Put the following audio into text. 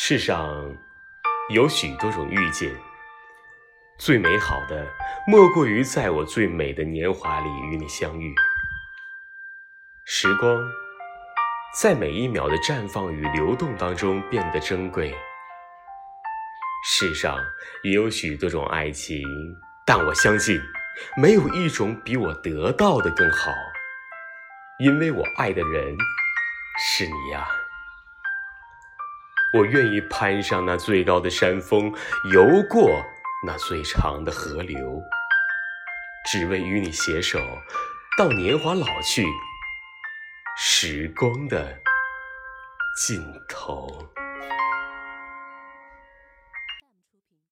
世上有许多种遇见，最美好的莫过于在我最美的年华里与你相遇。时光在每一秒的绽放与流动当中变得珍贵。世上也有许多种爱情，但我相信，没有一种比我得到的更好，因为我爱的人是你呀。我愿意攀上那最高的山峰，游过那最长的河流，只为与你携手到年华老去，时光的尽头。